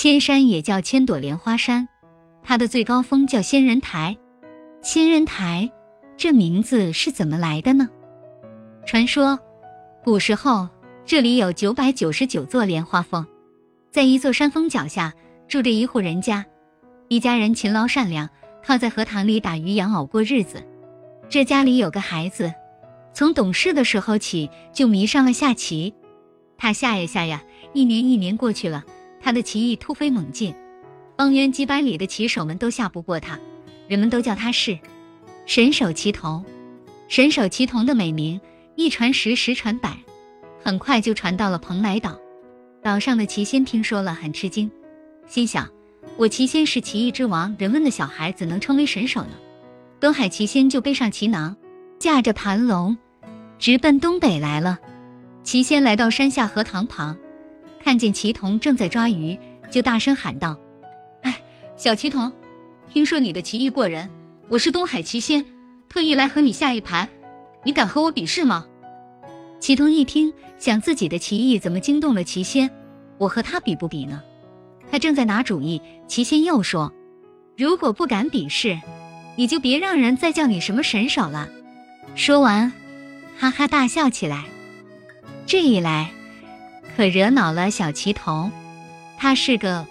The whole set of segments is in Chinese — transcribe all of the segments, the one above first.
千山也叫千朵莲花山，它的最高峰叫仙人台。仙人台这名字是怎么来的呢？传说，古时候这里有九百九十九座莲花峰，在一座山峰脚下住着一户人家，一家人勤劳善良，靠在荷塘里打鱼养藕过日子。这家里有个孩子，从懂事的时候起就迷上了下棋。他下呀下呀，一年一年过去了，他的棋艺突飞猛进，方圆几百里的棋手们都下不过他，人们都叫他是神手棋童。神手棋童的美名一传十，十传百，很快就传到了蓬莱岛。岛上的棋仙听说了，很吃惊，心想：我棋仙是棋艺之王，人们的小孩怎能称为神手呢？东海奇仙就背上旗囊，驾着盘龙，直奔东北来了。奇仙来到山下荷塘旁，看见齐童正在抓鱼，就大声喊道：“哎，小齐童，听说你的棋艺过人，我是东海齐仙，特意来和你下一盘，你敢和我比试吗？”齐童一听，想自己的棋艺怎么惊动了齐仙，我和他比不比呢？他正在拿主意，齐仙又说：“如果不敢比试。”你就别让人再叫你什么神手了。说完，哈哈大笑起来。这一来，可惹恼了小齐童。他是个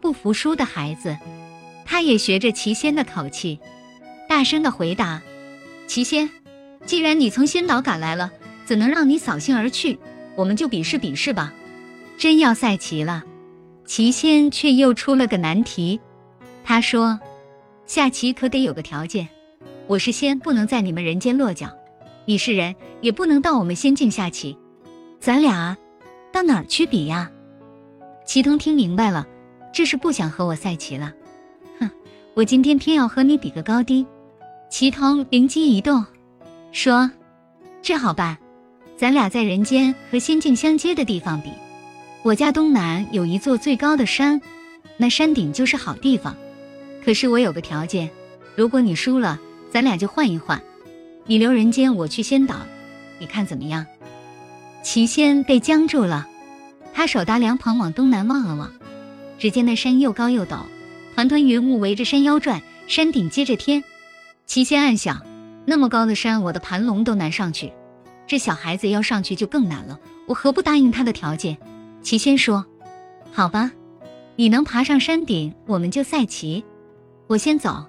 不服输的孩子，他也学着奇仙的口气，大声的回答：“奇仙，既然你从仙岛赶来了，怎能让你扫兴而去？我们就比试比试吧。”真要赛棋了，奇仙却又出了个难题。他说。下棋可得有个条件，我是仙，不能在你们人间落脚；你是人，也不能到我们仙境下棋。咱俩到哪儿去比呀？祁通听明白了，这是不想和我赛棋了。哼，我今天偏要和你比个高低。祁通灵机一动，说：“这好办，咱俩在人间和仙境相接的地方比。我家东南有一座最高的山，那山顶就是好地方。”可是我有个条件，如果你输了，咱俩就换一换，你留人间，我去仙岛，你看怎么样？齐仙被僵住了，他手搭凉棚往东南望了望，只见那山又高又陡，团团云雾围着山腰转，山顶接着天。齐仙暗想：那么高的山，我的盘龙都难上去，这小孩子要上去就更难了。我何不答应他的条件？齐仙说：“好吧，你能爬上山顶，我们就赛棋。”我先走，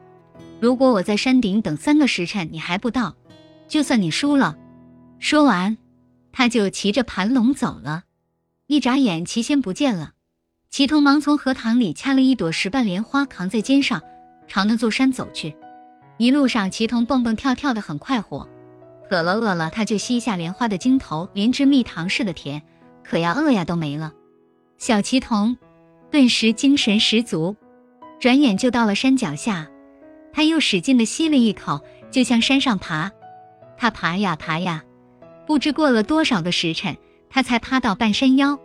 如果我在山顶等三个时辰你还不到，就算你输了。说完，他就骑着盘龙走了。一眨眼，齐仙不见了。齐童忙从荷塘里掐了一朵石瓣莲花，扛在肩上，朝那座山走去。一路上，齐童蹦蹦跳跳的很快活。渴了饿了，他就吸下莲花的茎头，连汁蜜糖似的甜。渴呀饿呀都没了。小齐童顿时精神十足。转眼就到了山脚下，他又使劲的吸了一口，就向山上爬。他爬呀爬呀，不知过了多少个时辰，他才趴到半山腰，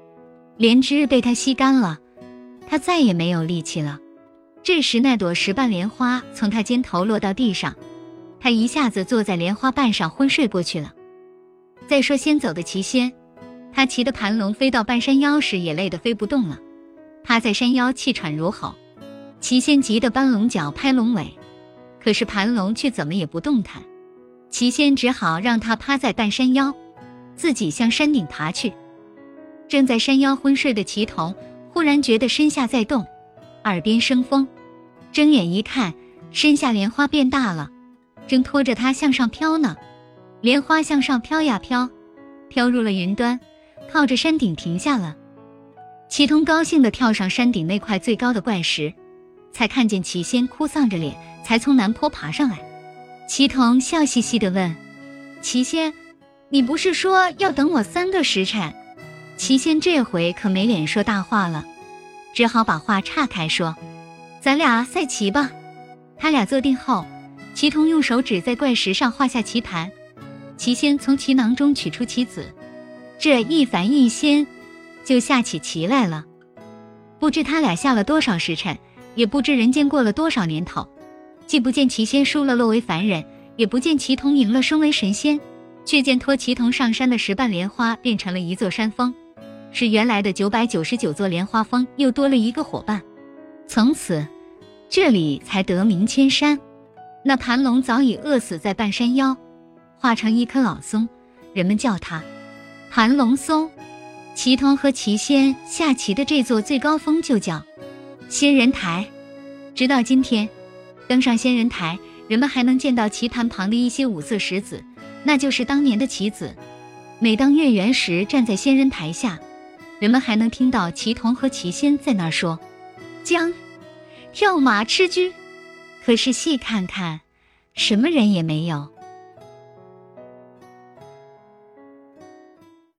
莲枝被他吸干了，他再也没有力气了。这时，那朵石瓣莲花从他肩头落到地上，他一下子坐在莲花瓣上昏睡过去了。再说先走的齐仙，他骑的盘龙飞到半山腰时，也累得飞不动了，趴在山腰气喘如吼。齐仙急得搬龙角拍龙尾，可是盘龙却怎么也不动弹。齐仙只好让他趴在半山腰，自己向山顶爬去。正在山腰昏睡的齐童忽然觉得身下在动，耳边生风，睁眼一看，身下莲花变大了，正拖着他向上飘呢。莲花向上飘呀飘，飘入了云端，靠着山顶停下了。齐童高兴地跳上山顶那块最高的怪石。才看见齐仙哭丧着脸，才从南坡爬上来。齐童笑嘻嘻地问：“齐仙，你不是说要等我三个时辰？”齐仙这回可没脸说大话了，只好把话岔开说：“咱俩赛棋吧。”他俩坐定后，齐童用手指在怪石上画下棋盘，齐仙从棋囊中取出棋子，这一凡一仙就下起棋来了。不知他俩下了多少时辰。也不知人间过了多少年头，既不见齐仙输了落为凡人，也不见齐童赢了升为神仙，却见托齐童上山的石瓣莲花变成了一座山峰，使原来的九百九十九座莲花峰又多了一个伙伴。从此，这里才得名千山。那盘龙早已饿死在半山腰，化成一棵老松，人们叫它盘龙松。齐同和齐仙下棋的这座最高峰就叫仙人台。直到今天，登上仙人台，人们还能见到棋盘旁的一些五色石子，那就是当年的棋子。每当月圆时，站在仙人台下，人们还能听到棋童和棋仙在那儿说：“将跳马吃车。”可是细看看，什么人也没有。